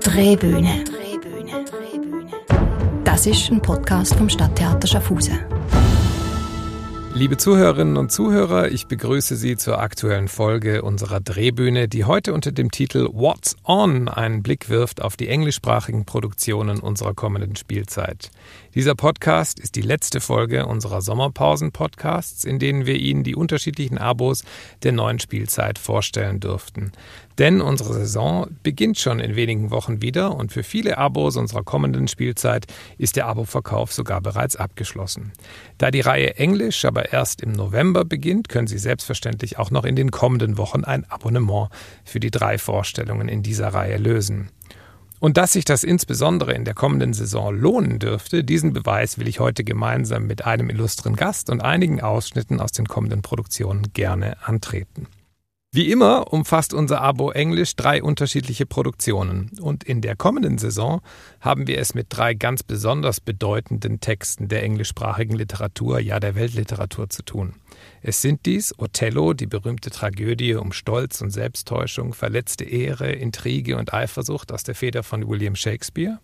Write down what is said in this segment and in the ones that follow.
Drehbühne. Das ist ein Podcast vom Stadttheater Schaffhausen. Liebe Zuhörerinnen und Zuhörer, ich begrüße Sie zur aktuellen Folge unserer Drehbühne, die heute unter dem Titel What's On einen Blick wirft auf die englischsprachigen Produktionen unserer kommenden Spielzeit. Dieser Podcast ist die letzte Folge unserer Sommerpausen-Podcasts, in denen wir Ihnen die unterschiedlichen Abos der neuen Spielzeit vorstellen durften. Denn unsere Saison beginnt schon in wenigen Wochen wieder und für viele Abos unserer kommenden Spielzeit ist der Aboverkauf sogar bereits abgeschlossen. Da die Reihe Englisch aber erst im November beginnt, können Sie selbstverständlich auch noch in den kommenden Wochen ein Abonnement für die drei Vorstellungen in dieser Reihe lösen. Und dass sich das insbesondere in der kommenden Saison lohnen dürfte, diesen Beweis will ich heute gemeinsam mit einem illustren Gast und einigen Ausschnitten aus den kommenden Produktionen gerne antreten. Wie immer umfasst unser Abo Englisch drei unterschiedliche Produktionen. Und in der kommenden Saison haben wir es mit drei ganz besonders bedeutenden Texten der englischsprachigen Literatur, ja der Weltliteratur zu tun. Es sind dies Othello, die berühmte Tragödie um Stolz und Selbsttäuschung, verletzte Ehre, Intrige und Eifersucht aus der Feder von William Shakespeare,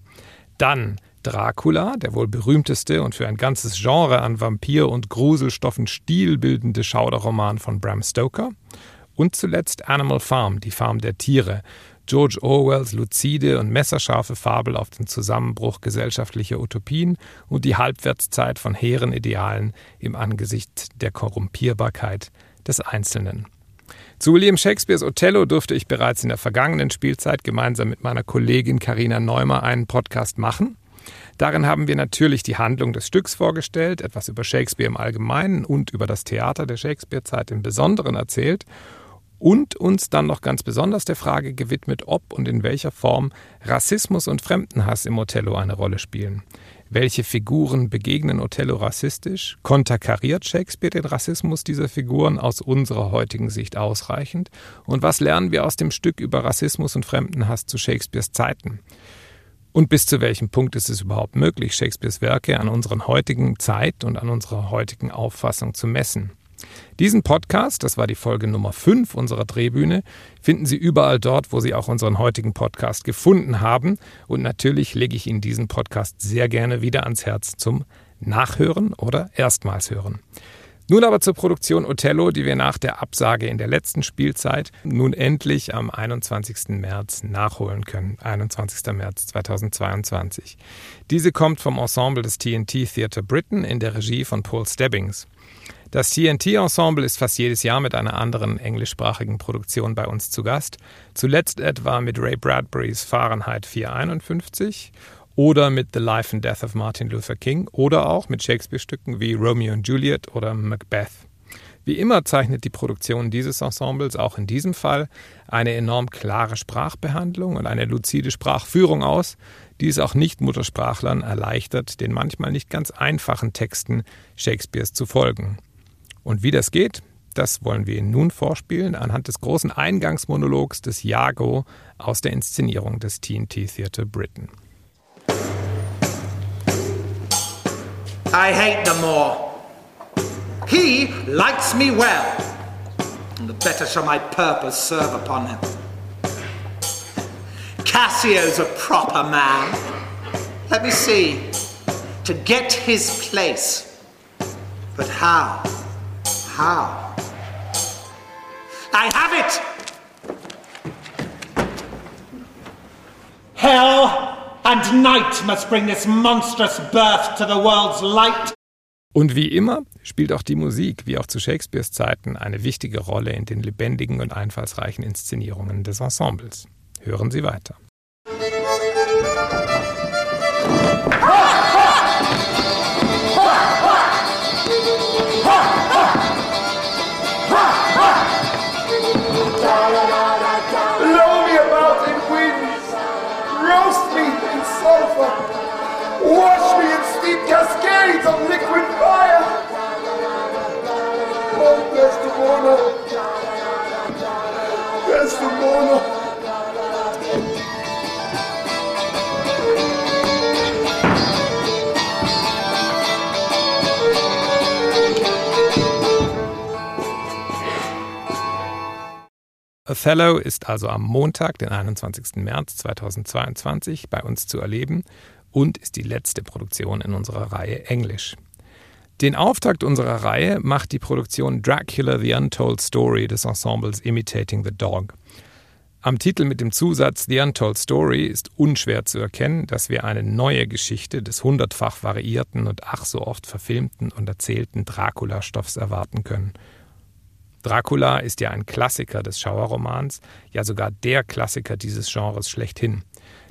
dann Dracula, der wohl berühmteste und für ein ganzes Genre an Vampir- und Gruselstoffen stilbildende Schauderroman von Bram Stoker und zuletzt Animal Farm, die Farm der Tiere, George Orwells luzide und messerscharfe Fabel auf den Zusammenbruch gesellschaftlicher Utopien und die Halbwertszeit von hehren Idealen im Angesicht der Korrumpierbarkeit des Einzelnen. Zu William Shakespeares Othello durfte ich bereits in der vergangenen Spielzeit gemeinsam mit meiner Kollegin Karina Neumer einen Podcast machen. Darin haben wir natürlich die Handlung des Stücks vorgestellt, etwas über Shakespeare im Allgemeinen und über das Theater der Shakespeare-Zeit im Besonderen erzählt und uns dann noch ganz besonders der Frage gewidmet, ob und in welcher Form Rassismus und Fremdenhass im Othello eine Rolle spielen. Welche Figuren begegnen Othello rassistisch? Konterkariert Shakespeare den Rassismus dieser Figuren aus unserer heutigen Sicht ausreichend? Und was lernen wir aus dem Stück über Rassismus und Fremdenhass zu Shakespeares Zeiten? Und bis zu welchem Punkt ist es überhaupt möglich, Shakespeares Werke an unseren heutigen Zeit und an unserer heutigen Auffassung zu messen? Diesen Podcast, das war die Folge Nummer 5 unserer Drehbühne, finden Sie überall dort, wo Sie auch unseren heutigen Podcast gefunden haben. Und natürlich lege ich Ihnen diesen Podcast sehr gerne wieder ans Herz zum Nachhören oder erstmals hören. Nun aber zur Produktion Othello, die wir nach der Absage in der letzten Spielzeit nun endlich am 21. März nachholen können. 21. März 2022. Diese kommt vom Ensemble des TNT Theatre Britain in der Regie von Paul Stebbings. Das TNT-Ensemble ist fast jedes Jahr mit einer anderen englischsprachigen Produktion bei uns zu Gast. Zuletzt etwa mit Ray Bradburys Fahrenheit 451 oder mit The Life and Death of Martin Luther King oder auch mit Shakespeare-Stücken wie Romeo und Juliet oder Macbeth. Wie immer zeichnet die Produktion dieses Ensembles auch in diesem Fall eine enorm klare Sprachbehandlung und eine luzide Sprachführung aus, die es auch Nicht-Muttersprachlern erleichtert, den manchmal nicht ganz einfachen Texten Shakespeares zu folgen. Und wie das geht, das wollen wir Ihnen nun vorspielen anhand des großen Eingangsmonologs des Jago aus der Inszenierung des TNT Theatre Britain. I hate the Moor. He likes me well, and the better shall my purpose serve upon him. Cassio's a proper man. Let me see. To get his place. But how? How? I have it! Hell and night must bring this monstrous birth to the world's light. Und wie immer spielt auch die Musik, wie auch zu Shakespeares Zeiten, eine wichtige Rolle in den lebendigen und einfallsreichen Inszenierungen des Ensembles. Hören Sie weiter. Blow Othello ist also am Montag, den 21. März 2022, bei uns zu erleben und ist die letzte Produktion in unserer Reihe Englisch. Den Auftakt unserer Reihe macht die Produktion Dracula The Untold Story des Ensembles Imitating the Dog. Am Titel mit dem Zusatz The Untold Story ist unschwer zu erkennen, dass wir eine neue Geschichte des hundertfach variierten und ach so oft verfilmten und erzählten Dracula-Stoffs erwarten können. Dracula ist ja ein Klassiker des Schauerromans, ja sogar der Klassiker dieses Genres schlechthin.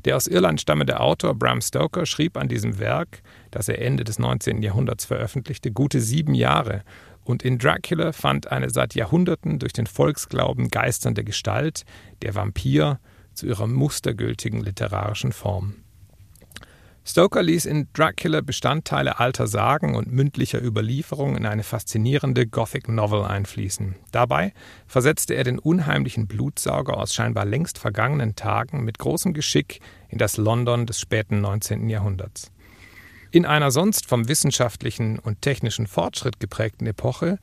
Der aus Irland stammende Autor Bram Stoker schrieb an diesem Werk, das er Ende des 19. Jahrhunderts veröffentlichte, gute sieben Jahre. Und in Dracula fand eine seit Jahrhunderten durch den Volksglauben geisternde Gestalt, der Vampir, zu ihrer mustergültigen literarischen Form. Stoker ließ in Dracula Bestandteile alter Sagen und mündlicher Überlieferung in eine faszinierende Gothic Novel einfließen. Dabei versetzte er den unheimlichen Blutsauger aus scheinbar längst vergangenen Tagen mit großem Geschick in das London des späten 19. Jahrhunderts. In einer sonst vom wissenschaftlichen und technischen Fortschritt geprägten Epoche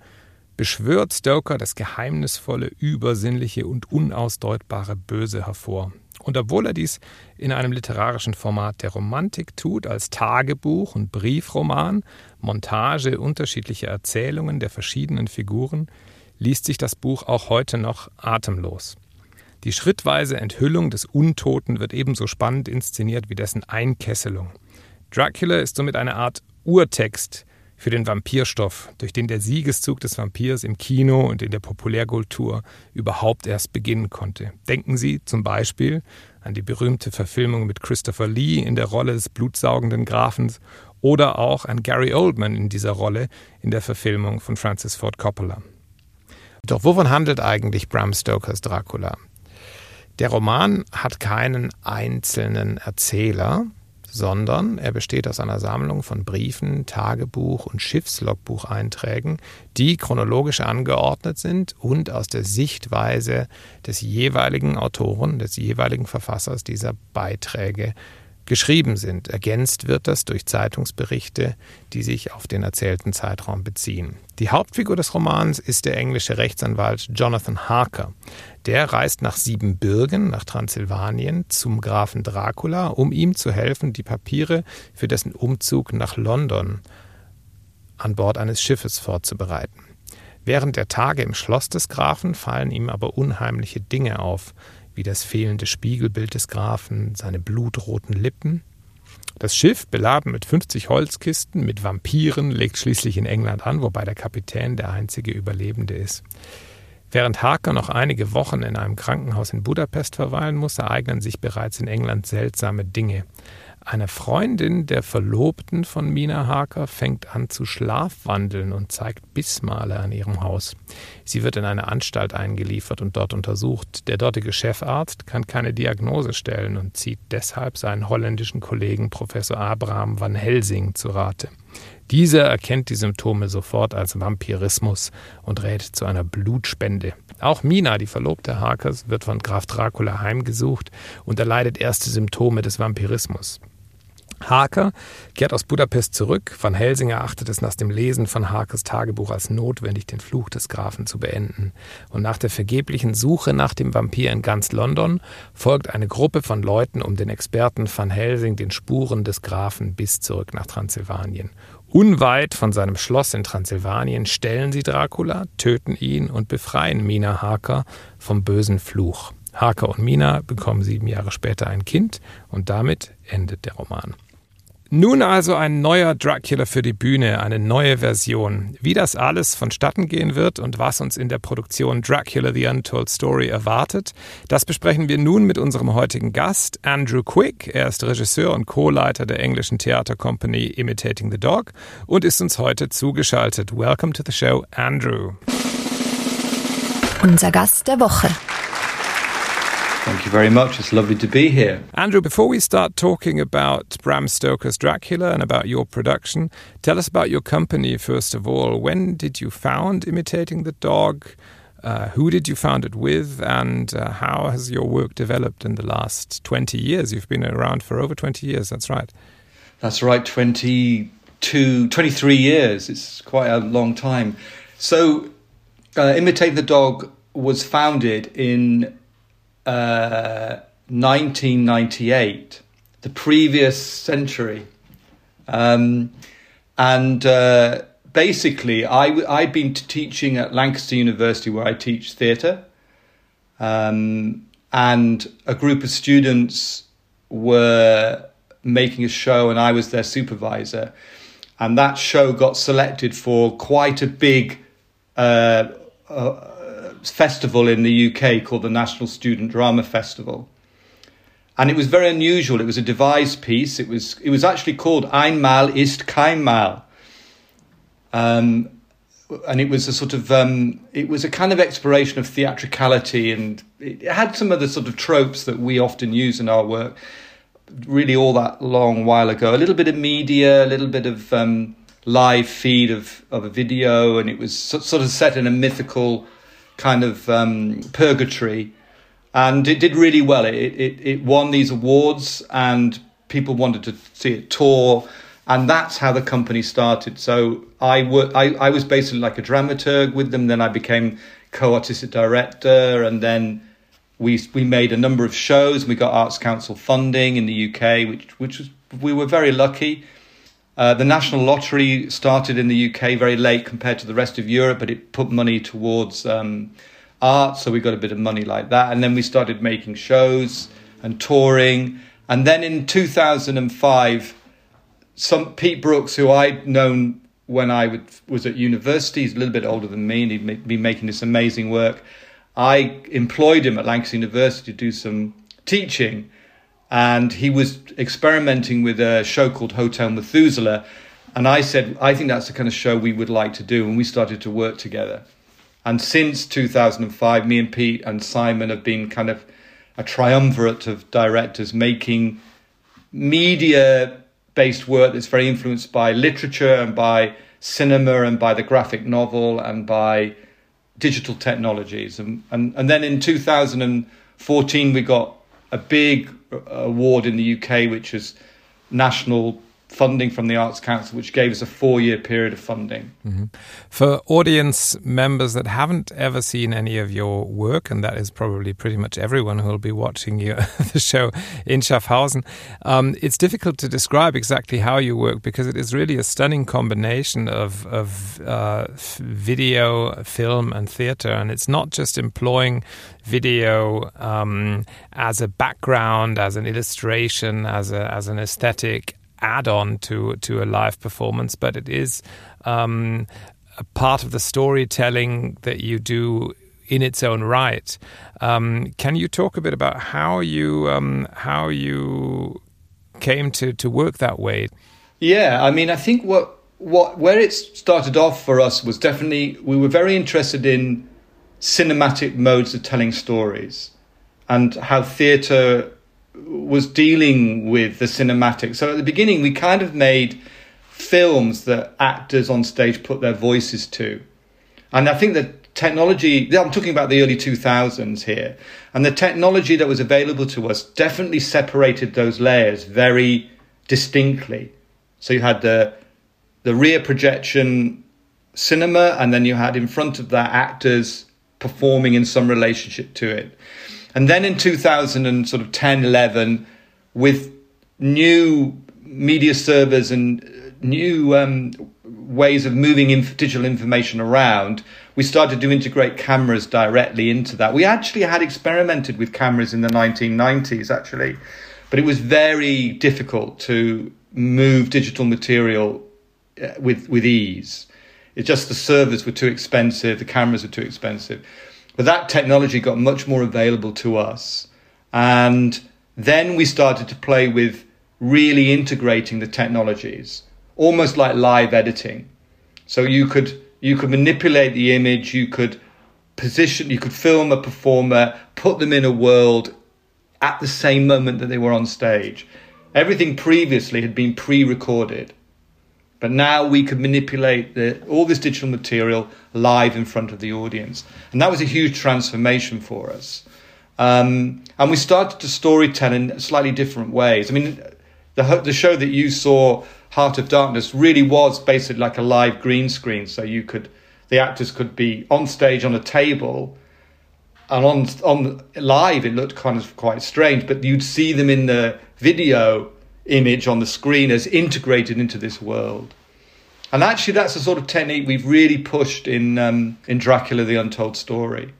beschwört Stoker das geheimnisvolle, übersinnliche und unausdeutbare Böse hervor. Und obwohl er dies in einem literarischen Format der Romantik tut, als Tagebuch und Briefroman, Montage unterschiedlicher Erzählungen der verschiedenen Figuren, liest sich das Buch auch heute noch atemlos. Die schrittweise Enthüllung des Untoten wird ebenso spannend inszeniert wie dessen Einkesselung. Dracula ist somit eine Art Urtext für den Vampirstoff, durch den der Siegeszug des Vampirs im Kino und in der Populärkultur überhaupt erst beginnen konnte. Denken Sie zum Beispiel an die berühmte Verfilmung mit Christopher Lee in der Rolle des blutsaugenden Grafens oder auch an Gary Oldman in dieser Rolle in der Verfilmung von Francis Ford Coppola. Doch wovon handelt eigentlich Bram Stokers Dracula? Der Roman hat keinen einzelnen Erzähler, sondern er besteht aus einer Sammlung von Briefen, Tagebuch und Schiffslogbucheinträgen, die chronologisch angeordnet sind und aus der Sichtweise des jeweiligen Autoren, des jeweiligen Verfassers dieser Beiträge geschrieben sind. Ergänzt wird das durch Zeitungsberichte, die sich auf den erzählten Zeitraum beziehen. Die Hauptfigur des Romans ist der englische Rechtsanwalt Jonathan Harker. Der reist nach Siebenbürgen, nach Transsilvanien, zum Grafen Dracula, um ihm zu helfen, die Papiere für dessen Umzug nach London an Bord eines Schiffes vorzubereiten. Während der Tage im Schloss des Grafen fallen ihm aber unheimliche Dinge auf, wie das fehlende Spiegelbild des Grafen, seine blutroten Lippen. Das Schiff, beladen mit 50 Holzkisten mit Vampiren, legt schließlich in England an, wobei der Kapitän der einzige Überlebende ist. Während Harker noch einige Wochen in einem Krankenhaus in Budapest verweilen muss, ereignen sich bereits in England seltsame Dinge. Eine Freundin der Verlobten von Mina Harker fängt an zu schlafwandeln und zeigt Bissmale an ihrem Haus. Sie wird in eine Anstalt eingeliefert und dort untersucht. Der dortige Chefarzt kann keine Diagnose stellen und zieht deshalb seinen holländischen Kollegen Professor Abraham van Helsing zu Rate. Dieser erkennt die Symptome sofort als Vampirismus und rät zu einer Blutspende. Auch Mina, die Verlobte Harkers, wird von Graf Dracula heimgesucht und erleidet erste Symptome des Vampirismus. Harker kehrt aus Budapest zurück. Van Helsing erachtet es nach dem Lesen von Harkers Tagebuch als notwendig, den Fluch des Grafen zu beenden. Und nach der vergeblichen Suche nach dem Vampir in ganz London folgt eine Gruppe von Leuten um den Experten Van Helsing den Spuren des Grafen bis zurück nach Transsilvanien. Unweit von seinem Schloss in Transsilvanien stellen sie Dracula, töten ihn und befreien Mina Harker vom bösen Fluch. Harker und Mina bekommen sieben Jahre später ein Kind und damit endet der Roman. Nun also ein neuer Dracula für die Bühne, eine neue Version. Wie das alles vonstatten gehen wird und was uns in der Produktion Dracula The Untold Story erwartet, das besprechen wir nun mit unserem heutigen Gast, Andrew Quick. Er ist Regisseur und Co-Leiter der englischen Theatercompany Imitating the Dog und ist uns heute zugeschaltet. Welcome to the show, Andrew. Unser Gast der Woche. Thank you very much. It's lovely to be here. Andrew, before we start talking about Bram Stoker's Dracula and about your production, tell us about your company, first of all. When did you found Imitating the Dog? Uh, who did you found it with? And uh, how has your work developed in the last 20 years? You've been around for over 20 years, that's right. That's right, 22, 23 years. It's quite a long time. So, uh, Imitate the Dog was founded in uh, 1998, the previous century. Um, and uh, basically, I, I'd been teaching at Lancaster University where I teach theatre. Um, and a group of students were making a show, and I was their supervisor. And that show got selected for quite a big uh, uh, festival in the UK called the National Student Drama Festival. And it was very unusual. It was a devised piece. It was it was actually called Einmal ist keinmal. Um, and it was a sort of um, it was a kind of exploration of theatricality and it had some of the sort of tropes that we often use in our work really all that long while ago a little bit of media a little bit of um, live feed of, of a video and it was sort of set in a mythical kind of um, purgatory and it did really well it, it, it won these awards and people wanted to see it tour and that's how the company started. So I, wor- I, I was basically like a dramaturg with them. Then I became co-artistic director, and then we we made a number of shows. We got Arts Council funding in the UK, which which was we were very lucky. Uh, the National Lottery started in the UK very late compared to the rest of Europe, but it put money towards um, art, so we got a bit of money like that. And then we started making shows and touring. And then in 2005, some Pete Brooks, who I'd known when I would, was at university, he's a little bit older than me, and he'd been making this amazing work. I employed him at Lancaster University to do some teaching, and he was experimenting with a show called Hotel Methuselah. And I said, I think that's the kind of show we would like to do, and we started to work together. And since 2005, me and Pete and Simon have been kind of a triumvirate of directors making media based work that's very influenced by literature and by cinema and by the graphic novel and by digital technologies. And, and, and then in 2014, we got a big award in the UK, which is National funding from the Arts Council, which gave us a four year period of funding. Mm-hmm. For audience members that haven't ever seen any of your work, and that is probably pretty much everyone who will be watching you, the show in Schaffhausen, um, it's difficult to describe exactly how you work because it is really a stunning combination of, of uh, video, film, and theatre. And it's not just employing video um, as a background, as an illustration, as, a, as an aesthetic add-on to to a live performance, but it is um, a part of the storytelling that you do in its own right. Um, can you talk a bit about how you um, how you came to to work that way? Yeah, I mean, I think what what where it started off for us was definitely we were very interested in cinematic modes of telling stories and how theatre was dealing with the cinematic. So at the beginning, we kind of made films that actors on stage put their voices to. And I think that technology, I'm talking about the early 2000s here, and the technology that was available to us definitely separated those layers very distinctly. So you had the, the rear projection cinema, and then you had in front of that actors performing in some relationship to it. And then in 2010, 11, with new media servers and new um, ways of moving inf- digital information around, we started to integrate cameras directly into that. We actually had experimented with cameras in the 1990s, actually, but it was very difficult to move digital material uh, with with ease. It's just the servers were too expensive, the cameras were too expensive. But that technology got much more available to us. And then we started to play with really integrating the technologies, almost like live editing. So you could you could manipulate the image, you could position, you could film a performer, put them in a world at the same moment that they were on stage. Everything previously had been pre-recorded. But now we could manipulate the, all this digital material live in front of the audience. And that was a huge transformation for us. Um, and we started to storytell in slightly different ways. I mean, the, the show that you saw, Heart of Darkness, really was basically like a live green screen. So you could, the actors could be on stage on a table and on on live it looked kind of quite strange, but you'd see them in the video image on the screen as integrated into this world. And actually, that's the sort of technique we've really pushed in um, in Dracula: The Untold Story,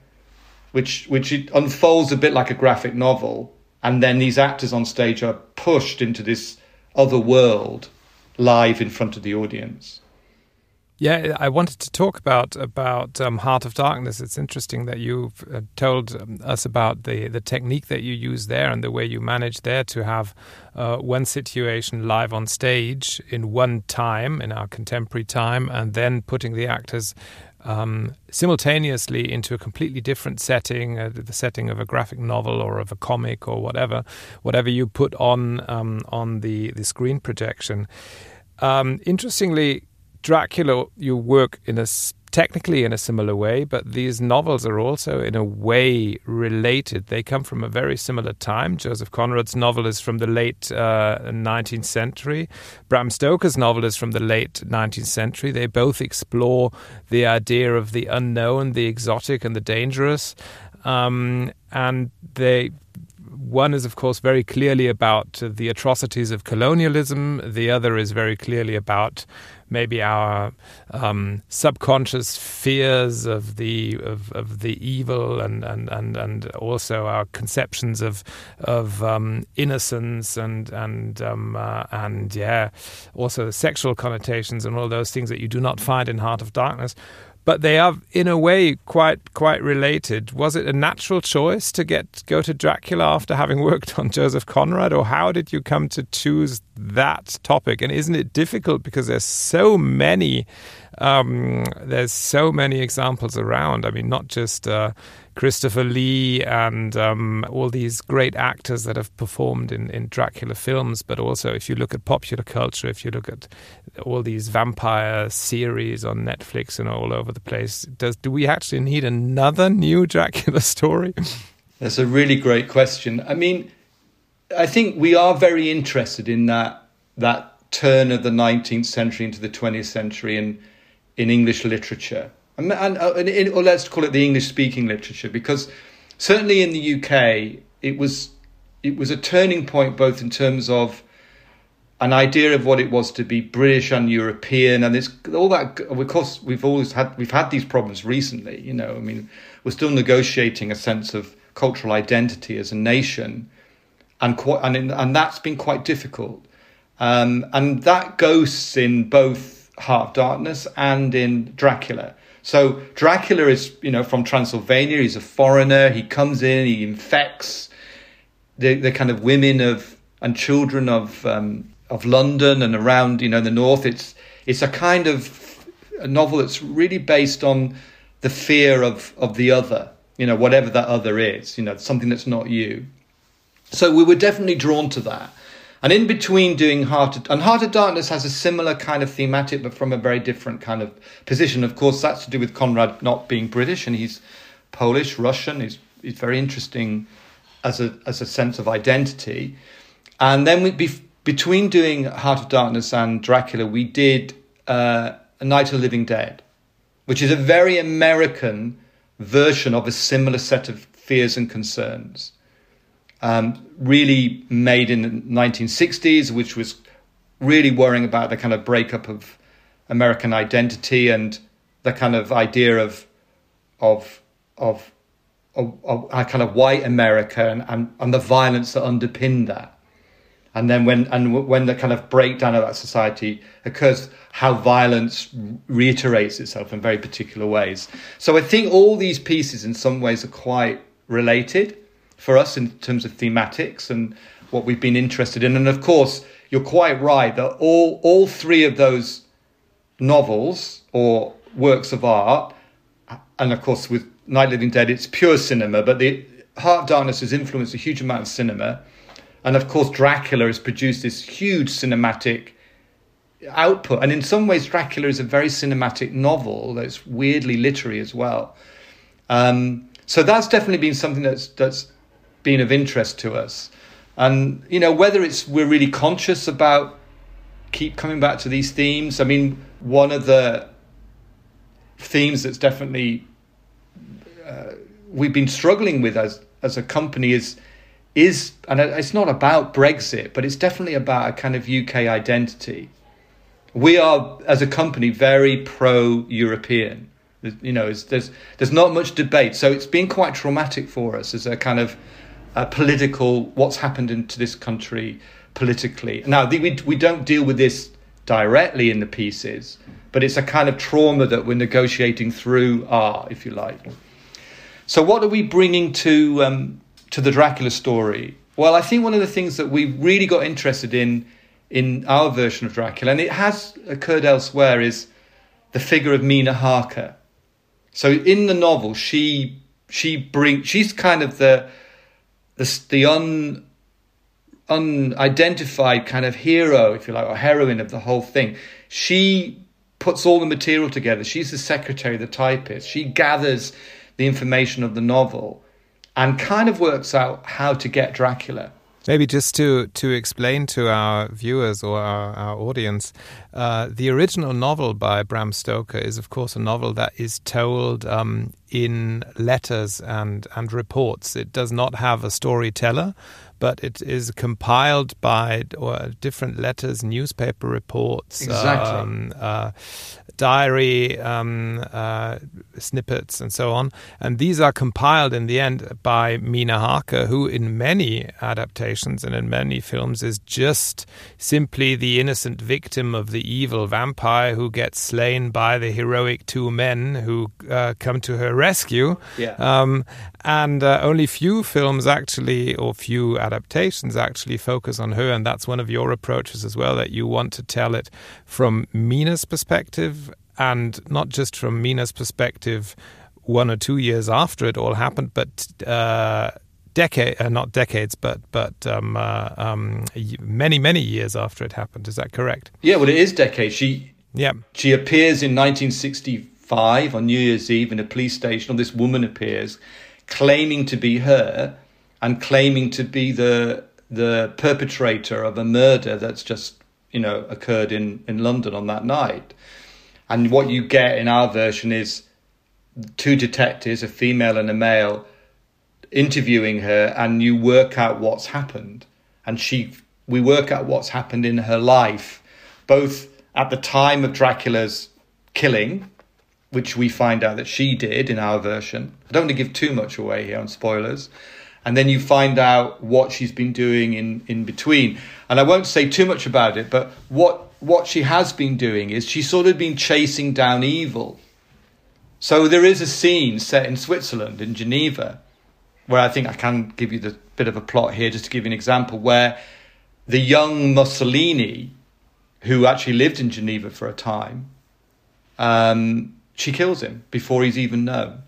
which which it unfolds a bit like a graphic novel, and then these actors on stage are pushed into this other world live in front of the audience. Yeah, I wanted to talk about about um, Heart of Darkness. It's interesting that you've uh, told um, us about the the technique that you use there and the way you manage there to have uh, one situation live on stage in one time in our contemporary time, and then putting the actors um, simultaneously into a completely different setting, uh, the setting of a graphic novel or of a comic or whatever, whatever you put on um, on the the screen projection. Um, interestingly, Dracula, you work in a technically in a similar way, but these novels are also in a way related. They come from a very similar time. Joseph Conrad's novel is from the late uh, 19th century. Bram Stoker's novel is from the late 19th century. They both explore the idea of the unknown, the exotic, and the dangerous. Um, and they one is, of course, very clearly about the atrocities of colonialism. The other is very clearly about maybe our um, subconscious fears of the of, of the evil and, and, and, and also our conceptions of of um, innocence and and um, uh, and yeah, also sexual connotations and all those things that you do not find in Heart of Darkness but they are in a way quite quite related. Was it a natural choice to get go to Dracula after having worked on Joseph Conrad, or how did you come to choose that topic? And isn't it difficult because there's so many um, there's so many examples around. I mean, not just uh, Christopher Lee and um, all these great actors that have performed in, in Dracula films, but also if you look at popular culture, if you look at all these vampire series on Netflix and all over the place, does do we actually need another new Dracula story? That's a really great question. I mean, I think we are very interested in that that turn of the 19th century into the 20th century and in English literature, and, and, uh, and in, or let's call it the English speaking literature, because certainly in the UK it was it was a turning point both in terms of an idea of what it was to be British and European, and it's all that. Of course, we've always had we've had these problems recently. You know, I mean, we're still negotiating a sense of cultural identity as a nation, and quite, and and that's been quite difficult. Um, and that ghosts in both Heart of Darkness and in Dracula. So Dracula is, you know, from Transylvania. He's a foreigner. He comes in. He infects the the kind of women of and children of um, of London and around, you know, the north. It's it's a kind of a novel that's really based on the fear of of the other. You know, whatever that other is. You know, something that's not you. So we were definitely drawn to that. And in between doing Heart of, and Heart of Darkness has a similar kind of thematic, but from a very different kind of position. Of course, that's to do with Conrad not being British, and he's Polish, Russian. He's he's very interesting as a as a sense of identity. And then we be, between doing Heart of Darkness and Dracula, we did uh, A Night of the Living Dead, which is a very American version of a similar set of fears and concerns um, really made in the 1960s, which was really worrying about the kind of breakup of American identity and the kind of idea of of of, of, a kind of white America and, and, and the violence that underpinned that. And then when and when the kind of breakdown of that society occurs, how violence reiterates itself in very particular ways. So I think all these pieces, in some ways, are quite related for us in terms of thematics and what we've been interested in. And of course, you're quite right that all all three of those novels or works of art, and of course with Night Living Dead, it's pure cinema, but the Heart of Darkness has influenced a huge amount of cinema. And of course, Dracula has produced this huge cinematic output. And in some ways, Dracula is a very cinematic novel that's weirdly literary as well. Um, so that's definitely been something that's that's been of interest to us. And, you know, whether it's we're really conscious about keep coming back to these themes. I mean, one of the themes that's definitely uh, we've been struggling with as as a company is is and it's not about Brexit, but it's definitely about a kind of UK identity. We are as a company very pro European. You know, there's there's not much debate, so it's been quite traumatic for us as a kind of a political what's happened into this country politically. Now we we don't deal with this directly in the pieces, but it's a kind of trauma that we're negotiating through art, if you like. So, what are we bringing to um, to the Dracula story? Well, I think one of the things that we really got interested in in our version of Dracula, and it has occurred elsewhere, is the figure of Mina Harker. So, in the novel, she she bring she's kind of the the the un unidentified kind of hero, if you like, or heroine of the whole thing. She puts all the material together. She's the secretary, the typist. She gathers the information of the novel and kind of works out how to get Dracula. Maybe just to, to explain to our viewers or our, our audience, uh, the original novel by Bram Stoker is, of course, a novel that is told um, in letters and, and reports. It does not have a storyteller, but it is compiled by or different letters, newspaper reports, exactly. um, uh, diary um, uh, snippets and so on. And these are compiled in the end by Mina Harker, who in many adaptations and in many films is just simply the innocent victim of the evil vampire who gets slain by the heroic two men who uh, come to her rescue. Yeah. Um, and uh, only few films actually, or few adaptations actually focus on her. And that's one of your approaches as well, that you want to tell it from Mina's perspective and not just from Mina's perspective one or two years after it all happened, but uh, decade, uh, not decades, but but um, uh, um, many many years after it happened. Is that correct? Yeah, well, it is decades. She yeah she appears in 1965 on New Year's Eve in a police station. Or this woman appears, claiming to be her, and claiming to be the the perpetrator of a murder that's just you know occurred in in London on that night. And what you get in our version is two detectives, a female and a male, interviewing her, and you work out what's happened. And she, we work out what's happened in her life, both at the time of Dracula's killing, which we find out that she did in our version. I don't want to give too much away here on spoilers. And then you find out what she's been doing in, in between. And I won't say too much about it, but what what she has been doing is she's sort of been chasing down evil. So there is a scene set in Switzerland, in Geneva, where I think I can give you the bit of a plot here, just to give you an example, where the young Mussolini, who actually lived in Geneva for a time, um, she kills him before he's even known.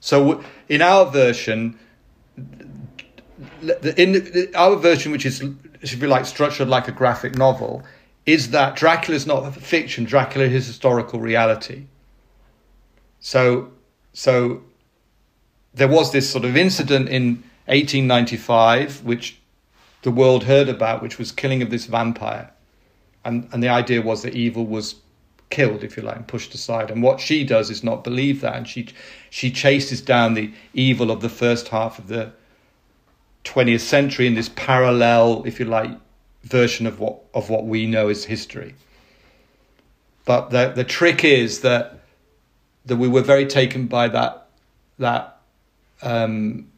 So in our version, in our version, which is should be like structured like a graphic novel, is that Dracula is not fiction, Dracula is historical reality. So, so there was this sort of incident in 1895, which the world heard about, which was killing of this vampire. And, and the idea was that evil was killed, if you like, and pushed aside. And what she does is not believe that. And she, she chases down the evil of the first half of the 20th century in this parallel, if you like, version of what of what we know as history. But the the trick is that that we were very taken by that that um,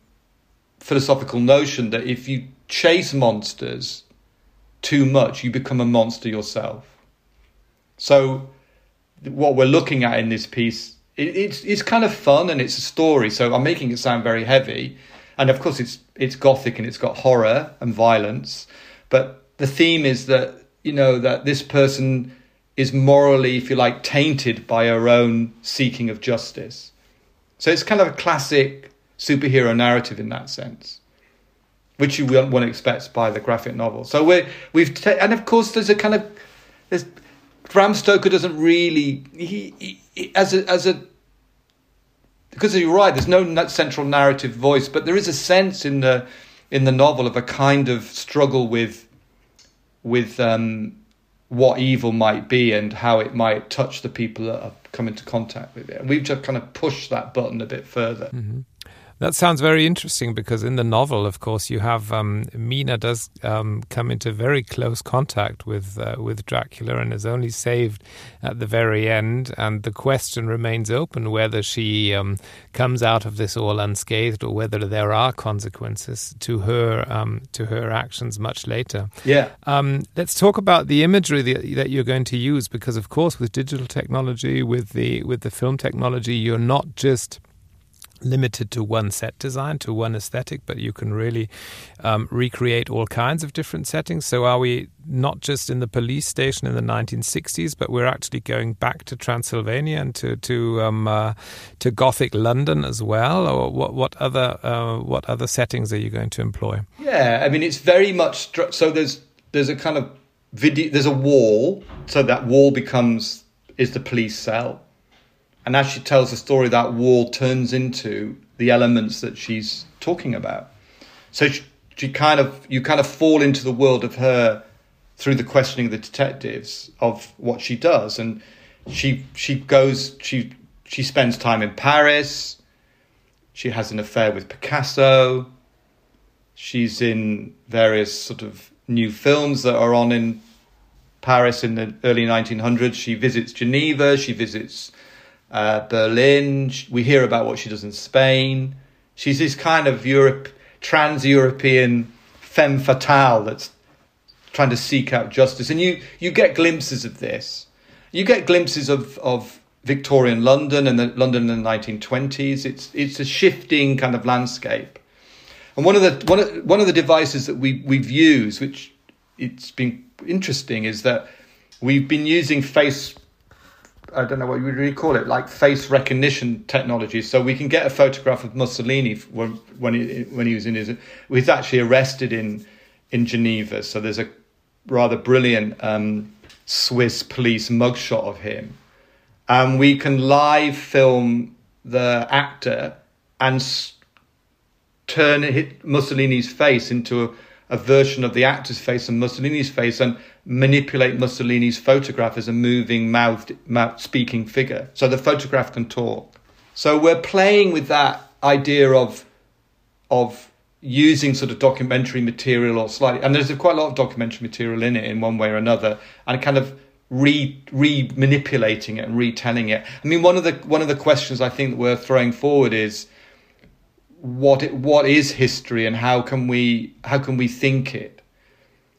philosophical notion that if you chase monsters too much, you become a monster yourself. So what we're looking at in this piece, it, it's it's kind of fun and it's a story. So I'm making it sound very heavy, and of course it's it's gothic and it's got horror and violence, but the theme is that you know that this person is morally, if you like, tainted by her own seeking of justice. So it's kind of a classic superhero narrative in that sense, which you won't expect by the graphic novel. So we we've ta- and of course there's a kind of there's Bram Stoker doesn't really he, he, he as a as a because you're right. There's no central narrative voice, but there is a sense in the in the novel of a kind of struggle with with um, what evil might be and how it might touch the people that have come into contact with it. And we've just kind of pushed that button a bit further. Mm-hmm. That sounds very interesting because in the novel, of course, you have um, Mina does um, come into very close contact with uh, with Dracula and is only saved at the very end. And the question remains open whether she um, comes out of this all unscathed or whether there are consequences to her um, to her actions much later. Yeah. Um, let's talk about the imagery that, that you're going to use because, of course, with digital technology, with the with the film technology, you're not just limited to one set design, to one aesthetic, but you can really um, recreate all kinds of different settings. So, are we not just in the police station in the 1960s, but we're actually going back to Transylvania and to to um, uh, to Gothic London as well? Or what what other uh, what other settings are you going to employ? Yeah, I mean it's very much so. There's there's a kind of video. There's a wall, so that wall becomes is the police cell and as she tells the story, that wall turns into the elements that she's talking about. So she, she kind of you kind of fall into the world of her through the questioning of the detectives of what she does, and she she goes she she spends time in Paris. She has an affair with Picasso. She's in various sort of new films that are on in Paris in the early 1900s. She visits Geneva. She visits uh, Berlin. We hear about what she does in Spain. She's this kind of Europe, trans-European femme fatale that's trying to seek out justice, and you you get glimpses of this. You get glimpses of of Victorian London and the London in the 1920s. It's it's a shifting kind of landscape, and one of the one of, one of the devices that we we've used, which it's been interesting, is that we've been using face I don't know what you would really call it, like face recognition technology. So we can get a photograph of Mussolini when when he when he was in his. He's actually arrested in in Geneva. So there's a rather brilliant um, Swiss police mugshot of him, and we can live film the actor and turn Mussolini's face into a, a version of the actor's face and Mussolini's face and manipulate Mussolini's photograph as a moving mouthed mouth speaking figure. So the photograph can talk. So we're playing with that idea of of using sort of documentary material or slightly and there's quite a lot of documentary material in it in one way or another and kind of re re manipulating it and retelling it. I mean one of the one of the questions I think that we're throwing forward is what it, what is history and how can we how can we think it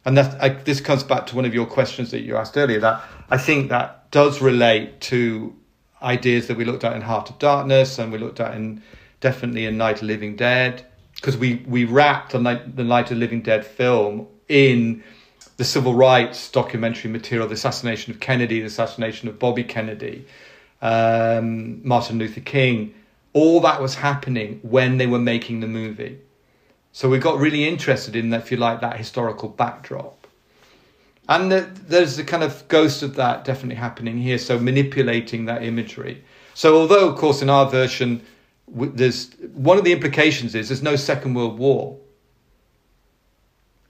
and that I, this comes back to one of your questions that you asked earlier. That I think that does relate to ideas that we looked at in Heart of Darkness, and we looked at in definitely in Night of Living Dead, because we we wrapped the Night, the Night of Living Dead film in the civil rights documentary material, the assassination of Kennedy, the assassination of Bobby Kennedy, um, Martin Luther King. All that was happening when they were making the movie. So we got really interested in, that, if you like, that historical backdrop. And the, there's the kind of ghost of that definitely happening here. So manipulating that imagery. So although, of course, in our version, there's one of the implications is there's no Second World War,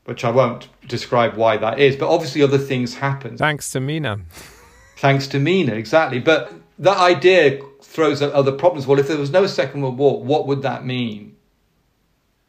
which I won't describe why that is. But obviously, other things happen. Thanks to Mina. Thanks to Mina, exactly. But that idea throws up other problems. Well, if there was no Second World War, what would that mean?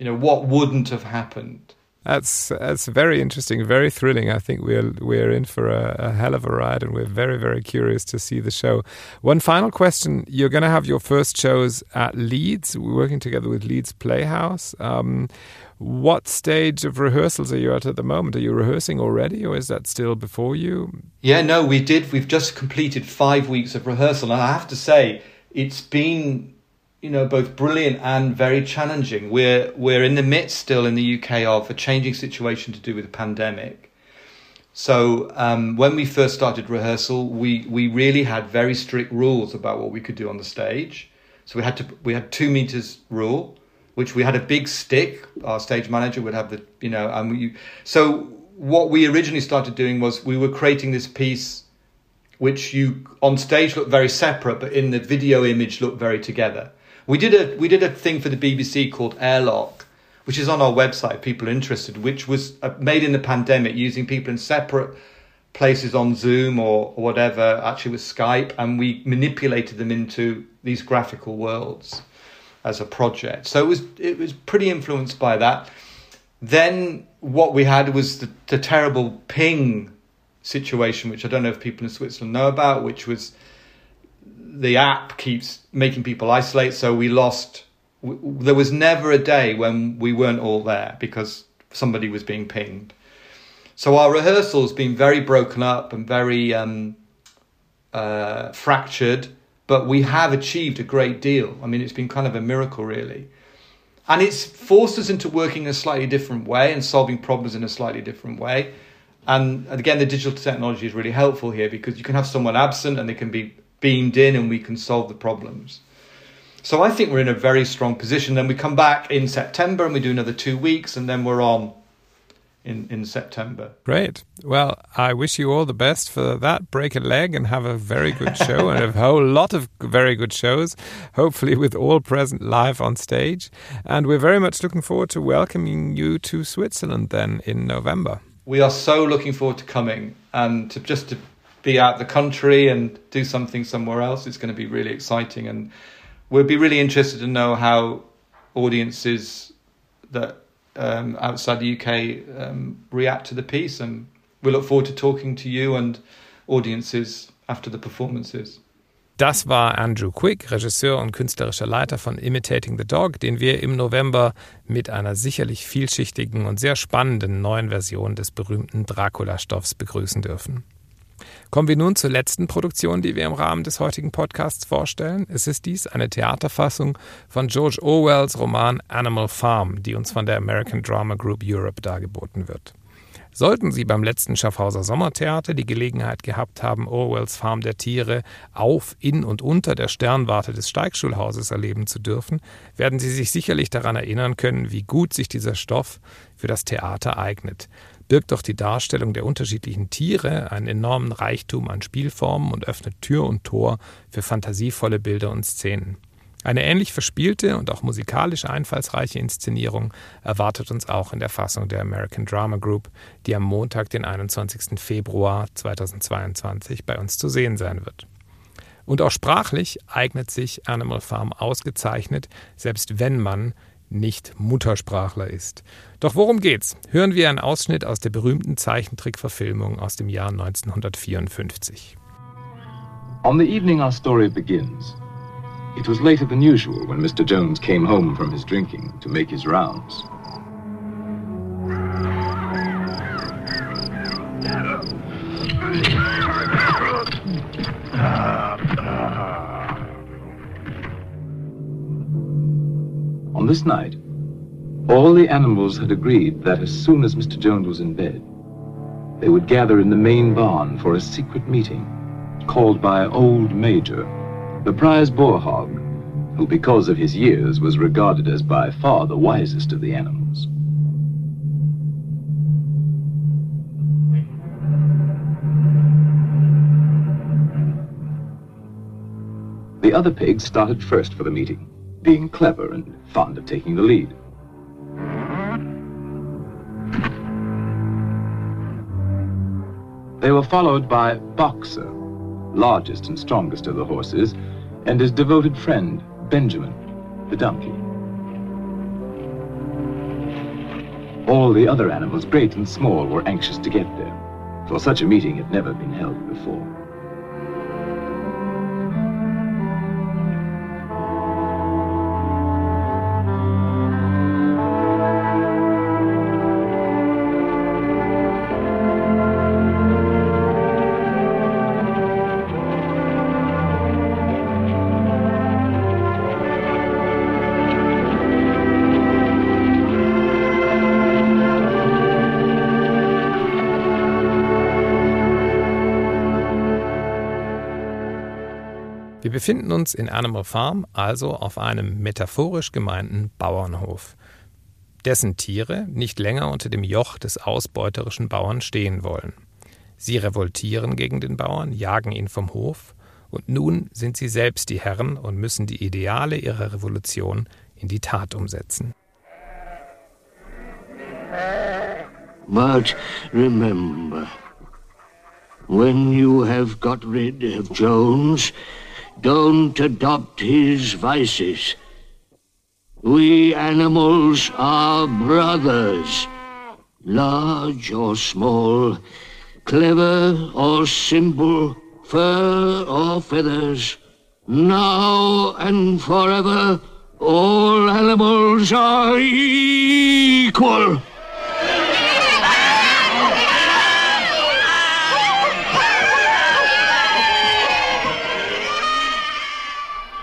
You know what wouldn't have happened that's that's very interesting, very thrilling. I think we're we're in for a, a, hell of a ride, and we're very very curious to see the show. One final question: You're going to have your first shows at Leeds. We're working together with Leeds Playhouse. Um, what stage of rehearsals are you at at the moment? Are you rehearsing already, or is that still before you? Yeah, no, we did. We've just completed five weeks of rehearsal, and I have to say, it's been you know, both brilliant and very challenging. We're we're in the midst still in the UK of a changing situation to do with the pandemic. So um, when we first started rehearsal, we we really had very strict rules about what we could do on the stage. So we had to we had two meters rule, which we had a big stick. Our stage manager would have the you know, and we so what we originally started doing was we were creating this piece which you on stage looked very separate, but in the video image looked very together. We did a we did a thing for the BBC called Airlock, which is on our website. People interested, which was uh, made in the pandemic using people in separate places on Zoom or, or whatever, actually with Skype, and we manipulated them into these graphical worlds. as a project. So it was it was pretty influenced by that. Then what we had was the, the terrible ping situation, which I don't know if people in Switzerland know about, which was the app keeps making people isolate. So we lost. there was never a day when we weren't all there because somebody was being pinged. So our rehearsals been very broken up and very um, uh, fractured, but we have achieved a great deal. I mean, it's been kind of a miracle, really. And it's forced us into working in a slightly different way and solving problems in a slightly different way. And again, the digital technology is really helpful here because you can have someone absent and they can be beamed in and we can solve the problems. So I think we're in a very strong position. Then we come back in September and we do another two weeks and then we're on in, in September. Great. Well, I wish you all the best for that. Break a leg and have a very good show and a whole lot of very good shows, hopefully with all present live on stage. And we're very much looking forward to welcoming you to Switzerland then in November. We are so looking forward to coming and to just to be out the country and do something somewhere else. It's going to be really exciting and we'll be really interested to know how audiences that um, outside the UK um, react to the piece, and we look forward to talking to you and audiences after the performances. Das war Andrew Quick, Regisseur und künstlerischer Leiter von Imitating the Dog, den wir im November mit einer sicherlich vielschichtigen und sehr spannenden neuen Version des berühmten Dracula-Stoffs begrüßen dürfen. Kommen wir nun zur letzten Produktion, die wir im Rahmen des heutigen Podcasts vorstellen. Es ist dies eine Theaterfassung von George Orwells Roman Animal Farm, die uns von der American Drama Group Europe dargeboten wird. Sollten Sie beim letzten Schaffhauser Sommertheater die Gelegenheit gehabt haben, Orwells Farm der Tiere auf, in und unter der Sternwarte des Steigschulhauses erleben zu dürfen, werden Sie sich sicherlich daran erinnern können, wie gut sich dieser Stoff für das Theater eignet birgt doch die Darstellung der unterschiedlichen Tiere einen enormen Reichtum an Spielformen und öffnet Tür und Tor für fantasievolle Bilder und Szenen. Eine ähnlich verspielte und auch musikalisch einfallsreiche Inszenierung erwartet uns auch in der Fassung der American Drama Group, die am Montag, den 21. Februar 2022 bei uns zu sehen sein wird. Und auch sprachlich eignet sich Animal Farm ausgezeichnet, selbst wenn man nicht Muttersprachler ist. Doch worum geht's? Hören wir einen Ausschnitt aus der berühmten Zeichentrickverfilmung aus dem Jahr 1954. On the evening our story begins, it was later than usual when Mr. Jones came home from his drinking to make his rounds. This night, all the animals had agreed that as soon as Mr. Jones was in bed, they would gather in the main barn for a secret meeting called by Old Major, the prize boar hog, who because of his years was regarded as by far the wisest of the animals. The other pigs started first for the meeting being clever and fond of taking the lead. They were followed by Boxer, largest and strongest of the horses, and his devoted friend, Benjamin, the donkey. All the other animals, great and small, were anxious to get there, for such a meeting had never been held before. Wir befinden uns in Animal Farm, also auf einem metaphorisch gemeinten Bauernhof, dessen Tiere nicht länger unter dem Joch des ausbeuterischen Bauern stehen wollen. Sie revoltieren gegen den Bauern, jagen ihn vom Hof, und nun sind sie selbst die Herren und müssen die Ideale ihrer Revolution in die Tat umsetzen. But remember, when you have got rid of Jones, Don't adopt his vices. We animals are brothers, large or small, clever or simple, fur or feathers. Now and forever, all animals are equal.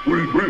Will,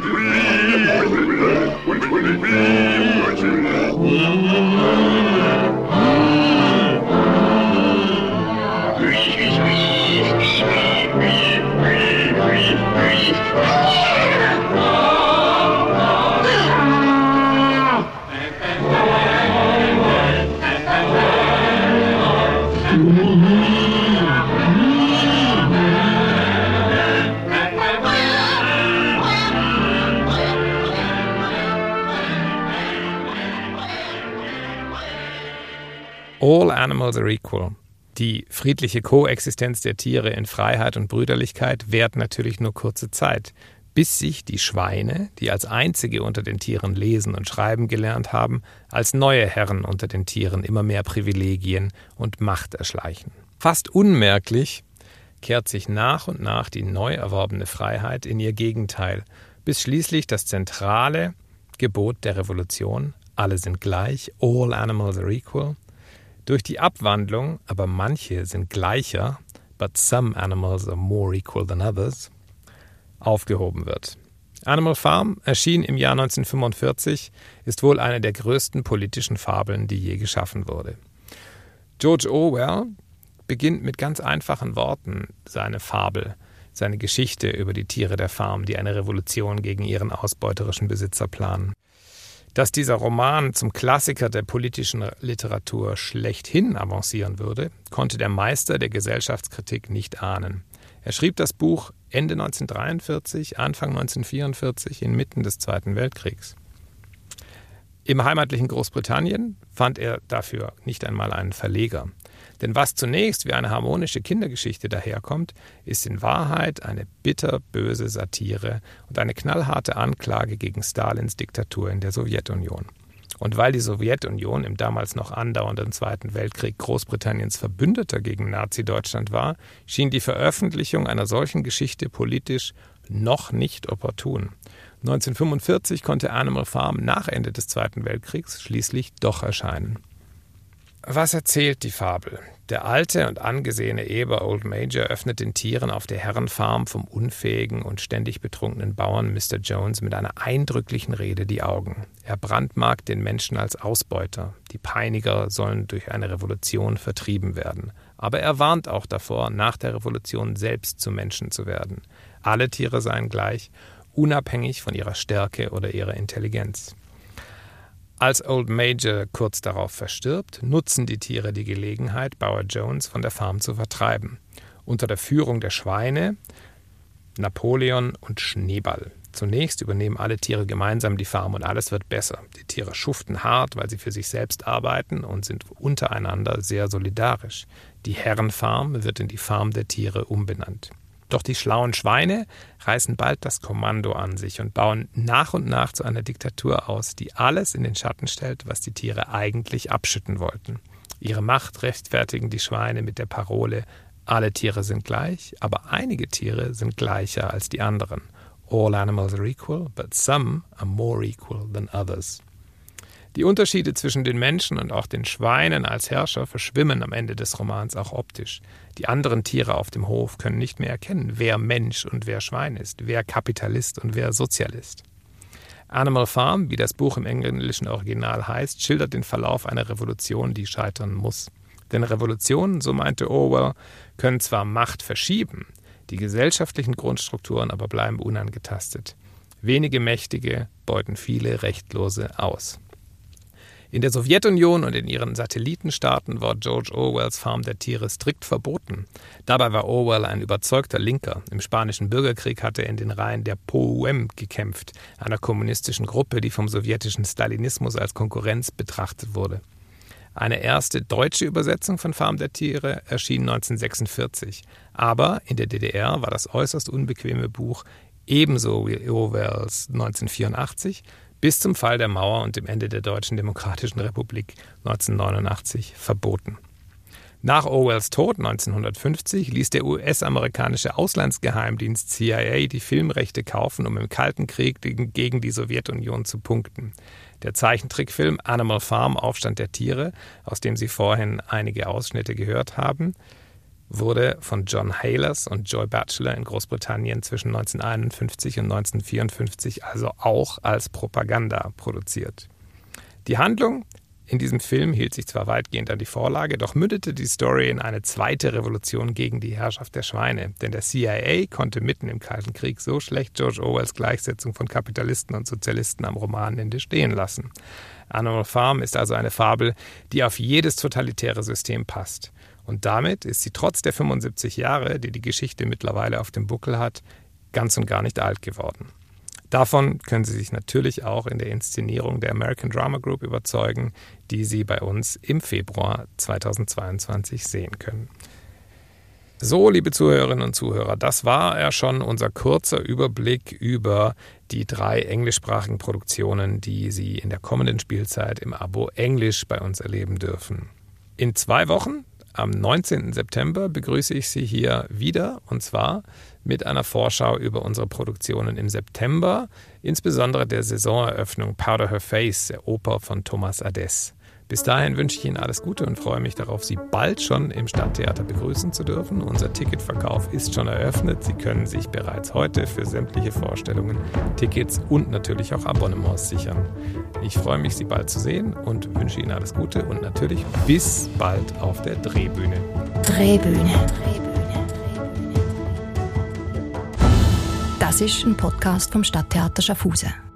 All animals are equal. Die friedliche Koexistenz der Tiere in Freiheit und Brüderlichkeit währt natürlich nur kurze Zeit, bis sich die Schweine, die als einzige unter den Tieren lesen und schreiben gelernt haben, als neue Herren unter den Tieren immer mehr Privilegien und Macht erschleichen. Fast unmerklich kehrt sich nach und nach die neu erworbene Freiheit in ihr Gegenteil, bis schließlich das zentrale Gebot der Revolution, alle sind gleich, all animals are equal, durch die Abwandlung, aber manche sind gleicher, but some animals are more equal than others, aufgehoben wird. Animal Farm erschien im Jahr 1945, ist wohl eine der größten politischen Fabeln, die je geschaffen wurde. George Orwell beginnt mit ganz einfachen Worten seine Fabel, seine Geschichte über die Tiere der Farm, die eine Revolution gegen ihren ausbeuterischen Besitzer planen. Dass dieser Roman zum Klassiker der politischen Literatur schlechthin avancieren würde, konnte der Meister der Gesellschaftskritik nicht ahnen. Er schrieb das Buch Ende 1943, Anfang 1944, inmitten des Zweiten Weltkriegs. Im heimatlichen Großbritannien fand er dafür nicht einmal einen Verleger. Denn was zunächst wie eine harmonische Kindergeschichte daherkommt, ist in Wahrheit eine bitterböse Satire und eine knallharte Anklage gegen Stalins Diktatur in der Sowjetunion. Und weil die Sowjetunion im damals noch andauernden Zweiten Weltkrieg Großbritanniens Verbündeter gegen Nazi-Deutschland war, schien die Veröffentlichung einer solchen Geschichte politisch noch nicht opportun. 1945 konnte Animal Farm nach Ende des Zweiten Weltkriegs schließlich doch erscheinen. Was erzählt die Fabel? Der alte und angesehene Eber Old Major öffnet den Tieren auf der Herrenfarm vom unfähigen und ständig betrunkenen Bauern Mr. Jones mit einer eindrücklichen Rede die Augen. Er brandmarkt den Menschen als Ausbeuter. Die Peiniger sollen durch eine Revolution vertrieben werden. Aber er warnt auch davor, nach der Revolution selbst zu Menschen zu werden. Alle Tiere seien gleich, unabhängig von ihrer Stärke oder ihrer Intelligenz. Als Old Major kurz darauf verstirbt, nutzen die Tiere die Gelegenheit, Bauer Jones von der Farm zu vertreiben. Unter der Führung der Schweine, Napoleon und Schneeball. Zunächst übernehmen alle Tiere gemeinsam die Farm und alles wird besser. Die Tiere schuften hart, weil sie für sich selbst arbeiten und sind untereinander sehr solidarisch. Die Herrenfarm wird in die Farm der Tiere umbenannt. Doch die schlauen Schweine reißen bald das Kommando an sich und bauen nach und nach zu einer Diktatur aus, die alles in den Schatten stellt, was die Tiere eigentlich abschütten wollten. Ihre Macht rechtfertigen die Schweine mit der Parole alle Tiere sind gleich, aber einige Tiere sind gleicher als die anderen. All animals are equal, but some are more equal than others. Die Unterschiede zwischen den Menschen und auch den Schweinen als Herrscher verschwimmen am Ende des Romans auch optisch. Die anderen Tiere auf dem Hof können nicht mehr erkennen, wer Mensch und wer Schwein ist, wer Kapitalist und wer Sozialist. Animal Farm, wie das Buch im englischen Original heißt, schildert den Verlauf einer Revolution, die scheitern muss. Denn Revolutionen, so meinte Orwell, können zwar Macht verschieben, die gesellschaftlichen Grundstrukturen aber bleiben unangetastet. Wenige Mächtige beuten viele Rechtlose aus. In der Sowjetunion und in ihren Satellitenstaaten war George Orwells Farm der Tiere strikt verboten. Dabei war Orwell ein überzeugter Linker. Im spanischen Bürgerkrieg hatte er in den Reihen der POUM gekämpft, einer kommunistischen Gruppe, die vom sowjetischen Stalinismus als Konkurrenz betrachtet wurde. Eine erste deutsche Übersetzung von Farm der Tiere erschien 1946. Aber in der DDR war das äußerst unbequeme Buch ebenso wie Orwells 1984 bis zum Fall der Mauer und dem Ende der Deutschen Demokratischen Republik 1989 verboten. Nach Orwells Tod 1950 ließ der US-amerikanische Auslandsgeheimdienst CIA die Filmrechte kaufen, um im Kalten Krieg gegen die Sowjetunion zu punkten. Der Zeichentrickfilm Animal Farm Aufstand der Tiere, aus dem Sie vorhin einige Ausschnitte gehört haben, wurde von John Haylers und Joy Batchelor in Großbritannien zwischen 1951 und 1954 also auch als Propaganda produziert. Die Handlung in diesem Film hielt sich zwar weitgehend an die Vorlage, doch mündete die Story in eine zweite Revolution gegen die Herrschaft der Schweine. Denn der CIA konnte mitten im Kalten Krieg so schlecht George Orwells Gleichsetzung von Kapitalisten und Sozialisten am Romanende stehen lassen. Animal Farm ist also eine Fabel, die auf jedes totalitäre System passt. Und damit ist sie trotz der 75 Jahre, die die Geschichte mittlerweile auf dem Buckel hat, ganz und gar nicht alt geworden. Davon können Sie sich natürlich auch in der Inszenierung der American Drama Group überzeugen, die Sie bei uns im Februar 2022 sehen können. So, liebe Zuhörerinnen und Zuhörer, das war ja schon unser kurzer Überblick über die drei englischsprachigen Produktionen, die Sie in der kommenden Spielzeit im Abo Englisch bei uns erleben dürfen. In zwei Wochen am 19. September begrüße ich Sie hier wieder und zwar mit einer Vorschau über unsere Produktionen im September, insbesondere der Saisoneröffnung Powder Her Face, der Oper von Thomas Adès. Bis dahin wünsche ich Ihnen alles Gute und freue mich darauf, Sie bald schon im Stadttheater begrüßen zu dürfen. Unser Ticketverkauf ist schon eröffnet. Sie können sich bereits heute für sämtliche Vorstellungen, Tickets und natürlich auch Abonnements sichern. Ich freue mich, Sie bald zu sehen und wünsche Ihnen alles Gute und natürlich bis bald auf der Drehbühne. Drehbühne. Das ist ein Podcast vom Stadttheater Schaffhausen.